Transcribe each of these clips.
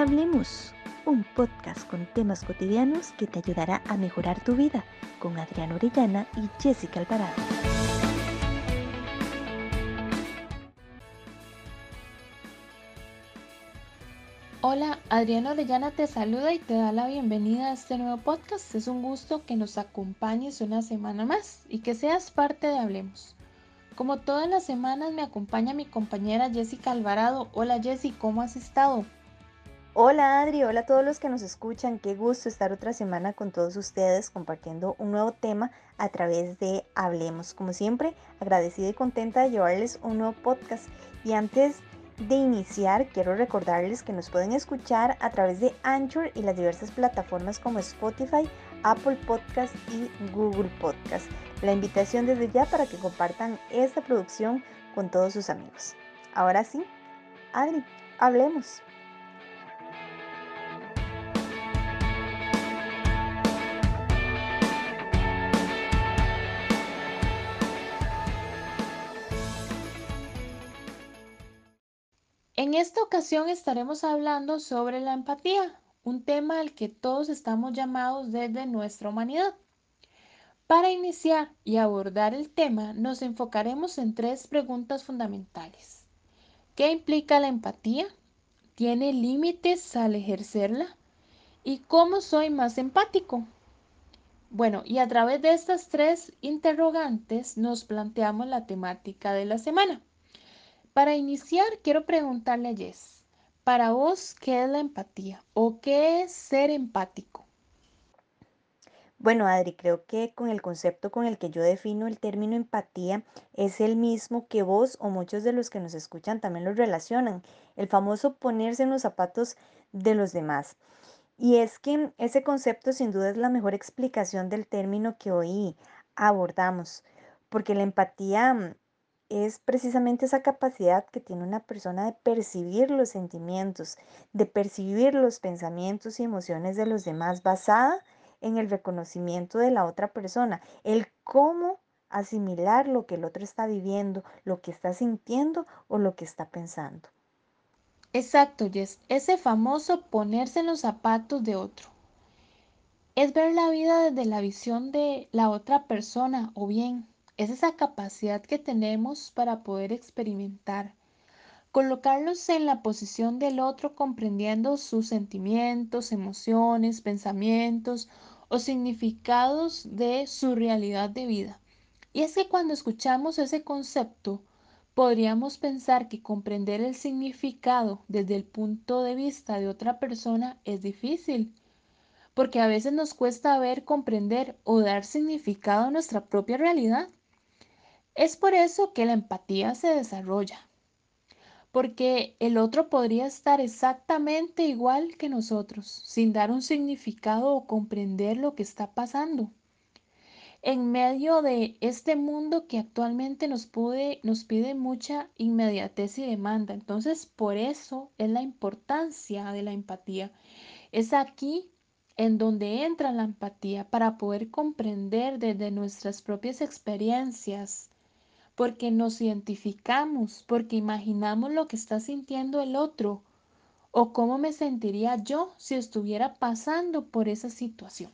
Hablemos, un podcast con temas cotidianos que te ayudará a mejorar tu vida con Adriana Orellana y Jessica Alvarado. Hola, Adriana Orellana te saluda y te da la bienvenida a este nuevo podcast. Es un gusto que nos acompañes una semana más y que seas parte de Hablemos. Como todas las semanas me acompaña mi compañera Jessica Alvarado. Hola Jessy, ¿cómo has estado? Hola Adri, hola a todos los que nos escuchan. Qué gusto estar otra semana con todos ustedes compartiendo un nuevo tema a través de Hablemos. Como siempre, agradecida y contenta de llevarles un nuevo podcast. Y antes de iniciar, quiero recordarles que nos pueden escuchar a través de Anchor y las diversas plataformas como Spotify, Apple Podcast y Google Podcast. La invitación desde ya para que compartan esta producción con todos sus amigos. Ahora sí, Adri, hablemos. En esta ocasión estaremos hablando sobre la empatía, un tema al que todos estamos llamados desde nuestra humanidad. Para iniciar y abordar el tema, nos enfocaremos en tres preguntas fundamentales. ¿Qué implica la empatía? ¿Tiene límites al ejercerla? ¿Y cómo soy más empático? Bueno, y a través de estas tres interrogantes nos planteamos la temática de la semana. Para iniciar, quiero preguntarle a Jess, para vos, ¿qué es la empatía o qué es ser empático? Bueno, Adri, creo que con el concepto con el que yo defino el término empatía es el mismo que vos o muchos de los que nos escuchan también lo relacionan, el famoso ponerse en los zapatos de los demás. Y es que ese concepto sin duda es la mejor explicación del término que hoy abordamos, porque la empatía es precisamente esa capacidad que tiene una persona de percibir los sentimientos, de percibir los pensamientos y emociones de los demás basada en el reconocimiento de la otra persona, el cómo asimilar lo que el otro está viviendo, lo que está sintiendo o lo que está pensando. Exacto, Jess, ese famoso ponerse en los zapatos de otro. Es ver la vida desde la visión de la otra persona o bien es esa capacidad que tenemos para poder experimentar, colocarnos en la posición del otro comprendiendo sus sentimientos, emociones, pensamientos o significados de su realidad de vida. Y es que cuando escuchamos ese concepto, podríamos pensar que comprender el significado desde el punto de vista de otra persona es difícil, porque a veces nos cuesta ver, comprender o dar significado a nuestra propia realidad. Es por eso que la empatía se desarrolla, porque el otro podría estar exactamente igual que nosotros, sin dar un significado o comprender lo que está pasando. En medio de este mundo que actualmente nos, nos pide mucha inmediatez y demanda. Entonces, por eso es la importancia de la empatía. Es aquí en donde entra la empatía para poder comprender desde nuestras propias experiencias porque nos identificamos, porque imaginamos lo que está sintiendo el otro o cómo me sentiría yo si estuviera pasando por esa situación.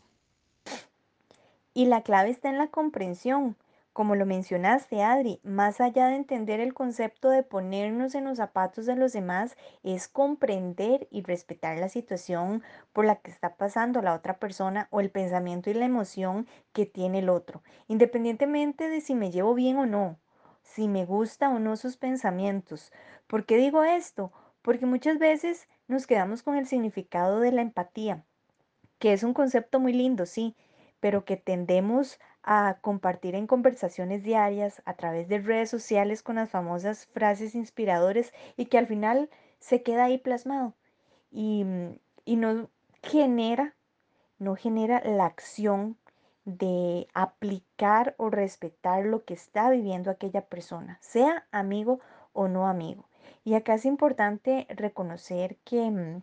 Y la clave está en la comprensión. Como lo mencionaste, Adri, más allá de entender el concepto de ponernos en los zapatos de los demás, es comprender y respetar la situación por la que está pasando la otra persona o el pensamiento y la emoción que tiene el otro, independientemente de si me llevo bien o no si me gusta o no sus pensamientos. ¿Por qué digo esto? Porque muchas veces nos quedamos con el significado de la empatía, que es un concepto muy lindo, sí, pero que tendemos a compartir en conversaciones diarias a través de redes sociales con las famosas frases inspiradoras y que al final se queda ahí plasmado y, y no genera, no genera la acción de aplicar o respetar lo que está viviendo aquella persona, sea amigo o no amigo. Y acá es importante reconocer que, mm,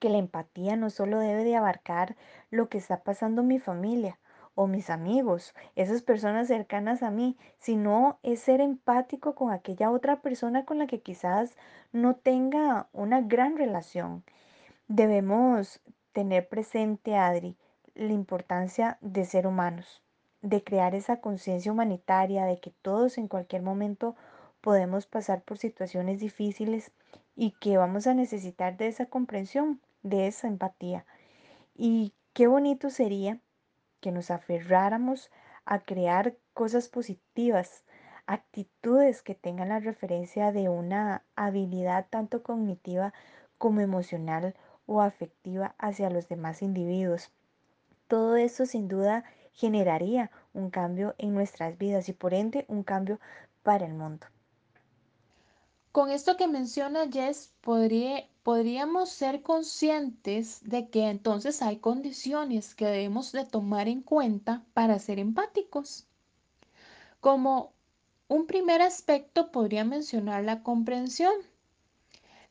que la empatía no solo debe de abarcar lo que está pasando mi familia o mis amigos, esas personas cercanas a mí, sino ser empático con aquella otra persona con la que quizás no tenga una gran relación. Debemos tener presente, Adri, la importancia de ser humanos, de crear esa conciencia humanitaria de que todos en cualquier momento podemos pasar por situaciones difíciles y que vamos a necesitar de esa comprensión, de esa empatía. Y qué bonito sería que nos aferráramos a crear cosas positivas, actitudes que tengan la referencia de una habilidad tanto cognitiva como emocional o afectiva hacia los demás individuos. Todo eso sin duda generaría un cambio en nuestras vidas y por ende un cambio para el mundo. Con esto que menciona Jess, podría, podríamos ser conscientes de que entonces hay condiciones que debemos de tomar en cuenta para ser empáticos. Como un primer aspecto podría mencionar la comprensión.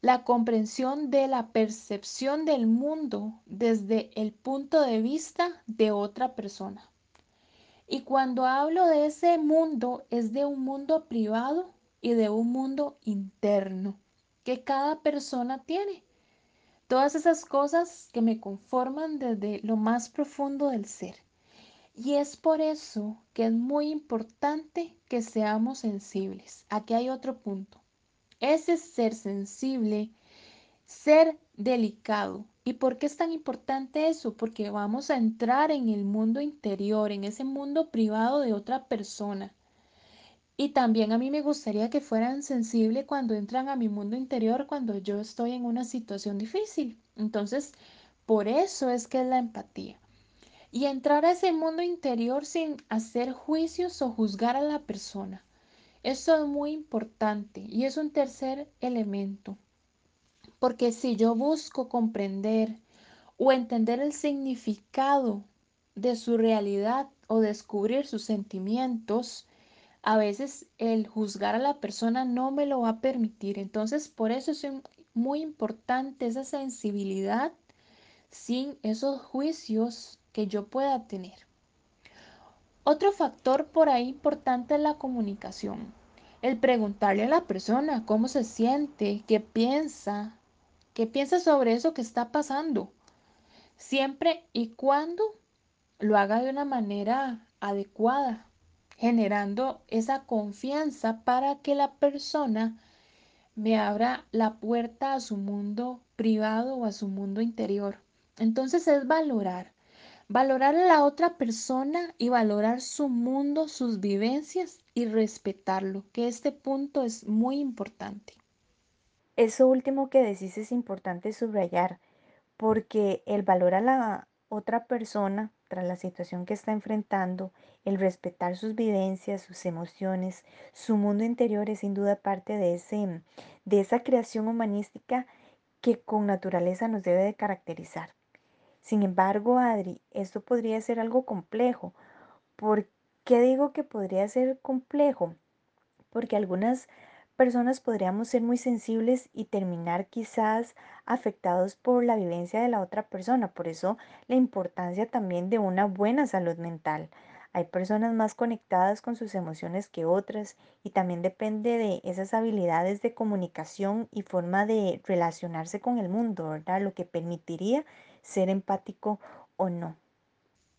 La comprensión de la percepción del mundo desde el punto de vista de otra persona. Y cuando hablo de ese mundo es de un mundo privado y de un mundo interno que cada persona tiene. Todas esas cosas que me conforman desde lo más profundo del ser. Y es por eso que es muy importante que seamos sensibles. Aquí hay otro punto. Ese ser sensible, ser delicado. ¿Y por qué es tan importante eso? Porque vamos a entrar en el mundo interior, en ese mundo privado de otra persona. Y también a mí me gustaría que fueran sensibles cuando entran a mi mundo interior cuando yo estoy en una situación difícil. Entonces, por eso es que es la empatía. Y entrar a ese mundo interior sin hacer juicios o juzgar a la persona. Eso es muy importante y es un tercer elemento. Porque si yo busco comprender o entender el significado de su realidad o descubrir sus sentimientos, a veces el juzgar a la persona no me lo va a permitir. Entonces, por eso es muy importante esa sensibilidad sin esos juicios que yo pueda tener. Otro factor por ahí importante es la comunicación. El preguntarle a la persona cómo se siente, qué piensa, qué piensa sobre eso que está pasando. Siempre y cuando lo haga de una manera adecuada, generando esa confianza para que la persona me abra la puerta a su mundo privado o a su mundo interior. Entonces es valorar, valorar a la otra persona y valorar su mundo, sus vivencias y respetarlo, que este punto es muy importante. Eso último que decís es importante subrayar, porque el valor a la otra persona tras la situación que está enfrentando, el respetar sus vivencias, sus emociones, su mundo interior es sin duda parte de, ese, de esa creación humanística que con naturaleza nos debe de caracterizar. Sin embargo, Adri, esto podría ser algo complejo. ¿Por qué digo que podría ser complejo? Porque algunas personas podríamos ser muy sensibles y terminar quizás afectados por la vivencia de la otra persona. Por eso la importancia también de una buena salud mental. Hay personas más conectadas con sus emociones que otras y también depende de esas habilidades de comunicación y forma de relacionarse con el mundo, ¿verdad? Lo que permitiría ser empático o no.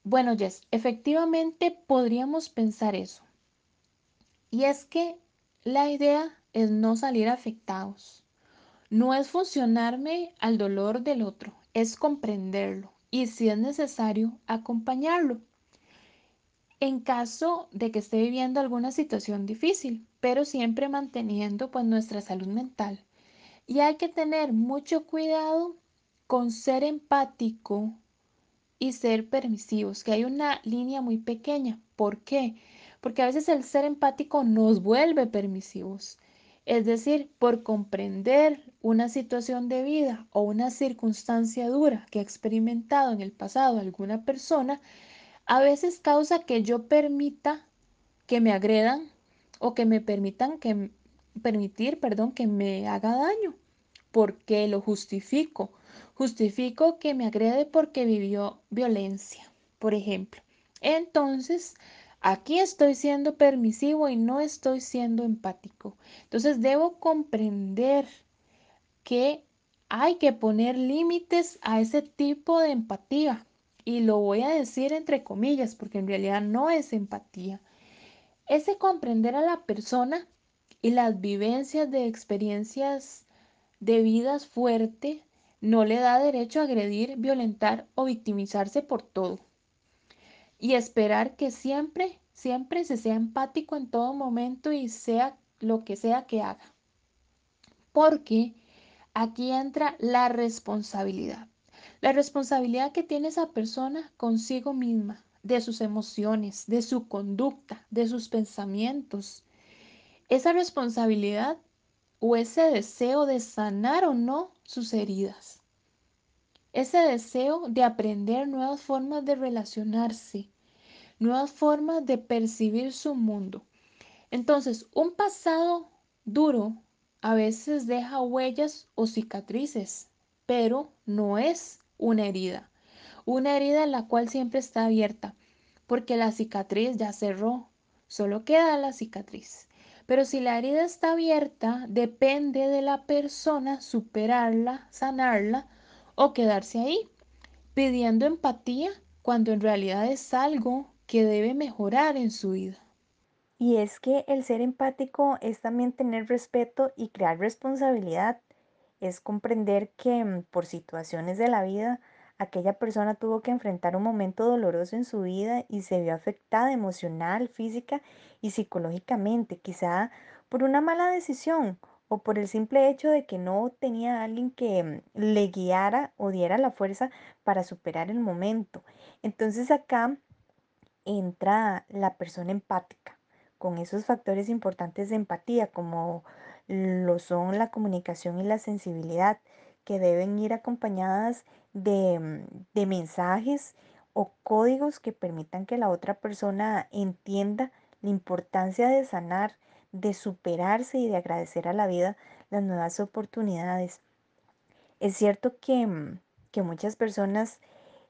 Bueno, Jess, efectivamente podríamos pensar eso. Y es que la idea es no salir afectados. No es funcionarme al dolor del otro, es comprenderlo y si es necesario, acompañarlo en caso de que esté viviendo alguna situación difícil, pero siempre manteniendo pues nuestra salud mental. Y hay que tener mucho cuidado con ser empático y ser permisivos, que hay una línea muy pequeña. ¿Por qué? Porque a veces el ser empático nos vuelve permisivos. Es decir, por comprender una situación de vida o una circunstancia dura que ha experimentado en el pasado alguna persona, a veces causa que yo permita que me agredan o que me permitan que permitir, perdón, que me haga daño, porque lo justifico. Justifico que me agrede porque vivió violencia, por ejemplo. Entonces, aquí estoy siendo permisivo y no estoy siendo empático. Entonces, debo comprender que hay que poner límites a ese tipo de empatía. Y lo voy a decir entre comillas, porque en realidad no es empatía. Ese comprender a la persona y las vivencias de experiencias de vidas fuerte no le da derecho a agredir, violentar o victimizarse por todo. Y esperar que siempre, siempre se sea empático en todo momento y sea lo que sea que haga. Porque aquí entra la responsabilidad. La responsabilidad que tiene esa persona consigo misma, de sus emociones, de su conducta, de sus pensamientos. Esa responsabilidad o ese deseo de sanar o no sus heridas. Ese deseo de aprender nuevas formas de relacionarse, nuevas formas de percibir su mundo. Entonces, un pasado duro a veces deja huellas o cicatrices, pero no es una herida. Una herida en la cual siempre está abierta, porque la cicatriz ya cerró, solo queda la cicatriz. Pero si la herida está abierta, depende de la persona superarla, sanarla o quedarse ahí, pidiendo empatía cuando en realidad es algo que debe mejorar en su vida. Y es que el ser empático es también tener respeto y crear responsabilidad. Es comprender que mm, por situaciones de la vida, aquella persona tuvo que enfrentar un momento doloroso en su vida y se vio afectada emocional, física y psicológicamente, quizá por una mala decisión o por el simple hecho de que no tenía alguien que mm, le guiara o diera la fuerza para superar el momento. Entonces acá entra la persona empática con esos factores importantes de empatía como lo son la comunicación y la sensibilidad que deben ir acompañadas de, mm, de mensajes o códigos que permitan que la otra persona entienda la importancia de sanar, de superarse y de agradecer a la vida las nuevas oportunidades. Es cierto que, mm, que muchas personas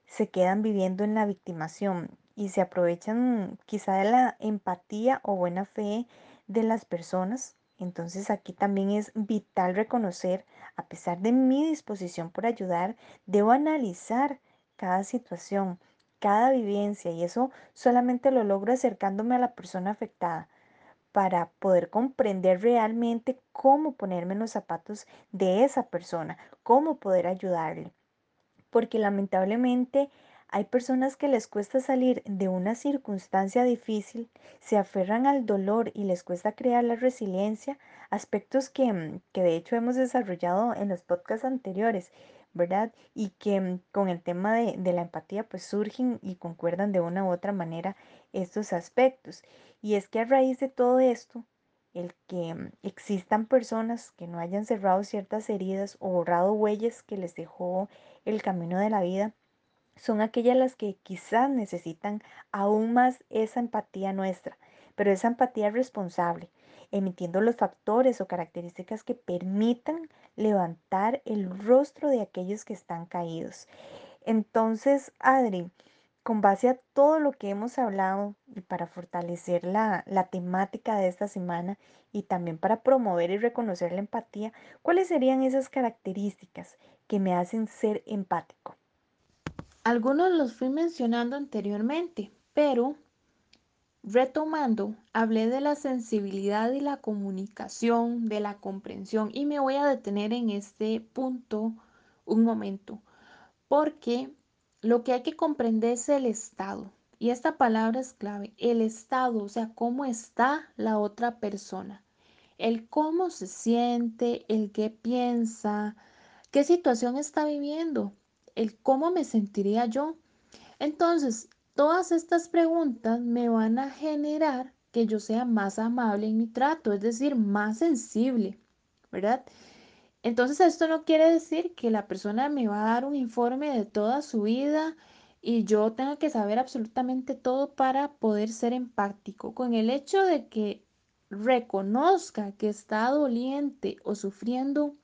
se quedan viviendo en la victimación y se aprovechan quizá de la empatía o buena fe de las personas. Entonces aquí también es vital reconocer, a pesar de mi disposición por ayudar, debo analizar cada situación, cada vivencia y eso solamente lo logro acercándome a la persona afectada para poder comprender realmente cómo ponerme en los zapatos de esa persona, cómo poder ayudarle. Porque lamentablemente hay personas que les cuesta salir de una circunstancia difícil, se aferran al dolor y les cuesta crear la resiliencia, aspectos que, mm, que de hecho hemos desarrollado en los podcasts anteriores, ¿verdad? Y que mm, con el tema de, de la empatía pues surgen y concuerdan de una u otra manera estos aspectos. Y es que a raíz de todo esto, el que mm, existan personas que no hayan cerrado ciertas heridas o borrado huellas que les dejó el camino de la vida, son aquellas las que quizás necesitan aún más esa empatía nuestra, pero esa empatía responsable, emitiendo los factores o características que permitan levantar el rostro de aquellos que están caídos. Entonces, Adri, con base a todo lo que hemos hablado y para fortalecer la, la, temática de esta semana y también para promover y reconocer la empatía, ¿cuáles serían esas características que me hacen ser empático? Algunos los fui mencionando anteriormente, pero retomando, hablé de la sensibilidad y la comunicación, de la comprensión y me voy a detener en este punto un momento, porque lo que hay que comprender es el estado. Y esta palabra es clave, el estado, o sea, cómo está la otra persona, el cómo se siente, el qué piensa, qué situación está viviendo, el cómo me sentiría yo. Entonces, todas estas preguntas me van a generar que yo sea más amable en mi trato, es decir, más sensible, ¿verdad? Entonces esto no quiere decir que la persona me va a dar un informe de toda su vida y yo tenga que saber absolutamente todo para poder ser empático. Con el hecho de que reconozca que está doliente o sufriendo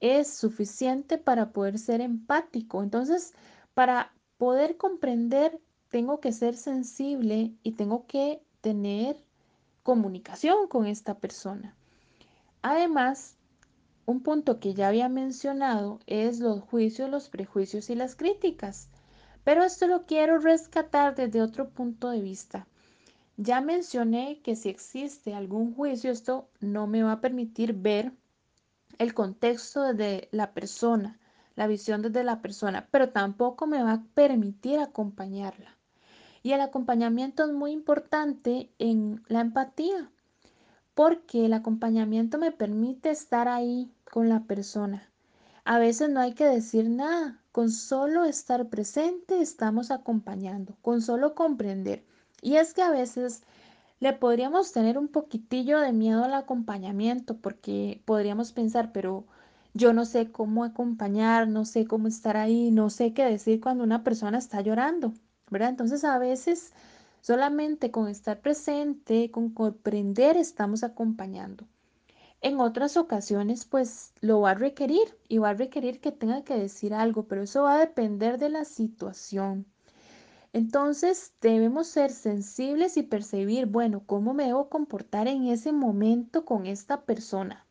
es suficiente para poder ser empático. Entonces, para poder comprender, tengo que ser sensible y tengo que tener comunicación con esta persona. Además, un punto que ya había mencionado es los juicios, los prejuicios y las críticas. Pero esto lo quiero rescatar desde otro punto de vista. Ya mencioné que si existe algún juicio, esto no me va a permitir ver el contexto desde la persona, la visión desde la persona, pero tampoco me va a permitir acompañarla. Y el acompañamiento es muy importante en la empatía, porque el acompañamiento me permite estar ahí con la persona. A veces no hay que decir nada, con solo estar presente estamos acompañando, con solo comprender. Y es que a veces le podríamos tener un poquitillo de miedo al acompañamiento porque podríamos pensar, pero yo no sé cómo acompañar, no sé cómo estar ahí, no sé qué decir cuando una persona está llorando, ¿verdad? Entonces a veces solamente con estar presente, con comprender, estamos acompañando. En otras ocasiones, pues lo va a requerir y va a requerir que tenga que decir algo, pero eso va a depender de la situación. Entonces debemos ser sensibles y percibir, bueno, cómo me debo comportar en ese momento con esta persona,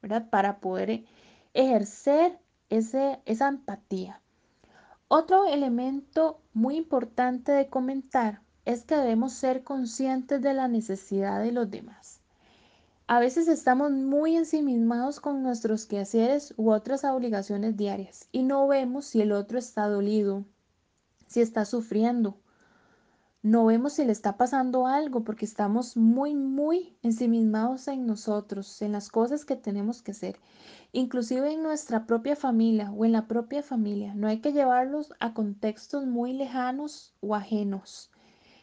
¿verdad? Para poder ejercer ese, esa empatía. Otro elemento muy importante de comentar es que debemos ser conscientes de la necesidad de los demás. A veces estamos muy ensimismados con nuestros quehaceres u otras obligaciones diarias y no vemos si el otro está dolido, si está sufriendo. No vemos si le está pasando algo porque estamos muy, muy ensimismados en nosotros, en las cosas que tenemos que hacer. Inclusive en nuestra propia familia o en la propia familia. No hay que llevarlos a contextos muy lejanos o ajenos.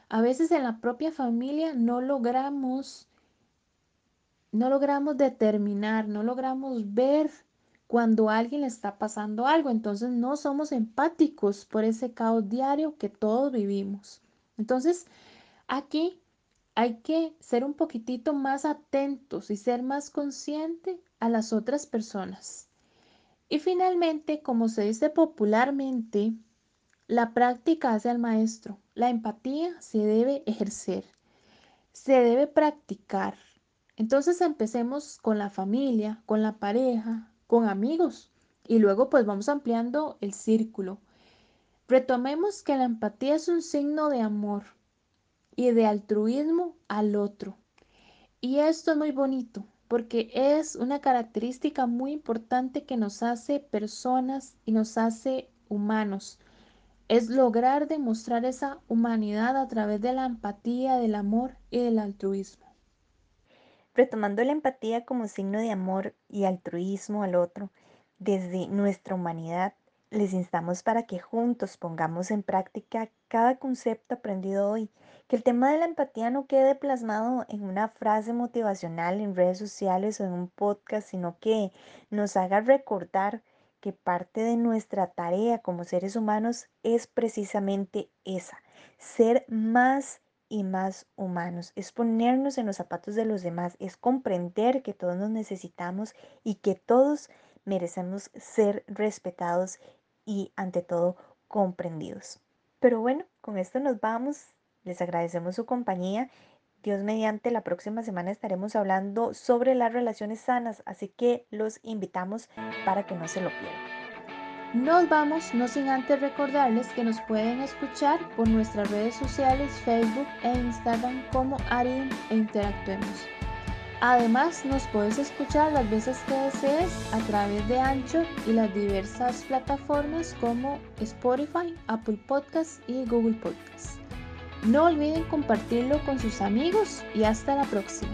A veces en la propia familia no logramos no logramos determinar, no logramos ver cuando alguien le está pasando algo. Entonces no somos empáticos por ese caos diario que todos vivimos. Entonces aquí hay que ser un poquitito más atentos y ser más consciente a las otras personas. Y finalmente, como se dice popularmente, la práctica hace al maestro. La empatía se debe ejercer, se debe practicar. Entonces empecemos con la familia, con la pareja, con amigos y luego pues vamos ampliando el círculo. Retomemos que la empatía es un signo de amor y de altruismo al otro. Y esto es muy bonito porque es una característica muy importante que nos hace personas y nos hace humanos. Es lograr demostrar esa humanidad a través de la empatía, del amor y del altruismo. Retomando la empatía como signo de amor y altruismo al otro, desde nuestra humanidad, les instamos para que juntos pongamos en práctica cada concepto aprendido hoy, que el tema de la empatía no quede plasmado en una frase motivacional en redes sociales o en un podcast, sino que nos haga recordar que parte de nuestra tarea como seres humanos es precisamente esa, ser más y más humanos, es ponernos en los zapatos de los demás, es comprender que todos nos necesitamos y que todos merecemos ser respetados y ante todo comprendidos. Pero bueno, con esto nos vamos. Les agradecemos su compañía. Dios mediante, la próxima semana estaremos hablando sobre las relaciones sanas, así que los invitamos para que no se lo pierdan. Nos vamos, no sin antes recordarles que nos pueden escuchar por nuestras redes sociales, Facebook e Instagram como Arin e Interactuemos. Además, nos puedes escuchar las veces que desees a través de Anchor y las diversas plataformas como Spotify, Apple Podcasts y Google Podcasts. No olviden compartirlo con sus amigos y hasta la próxima.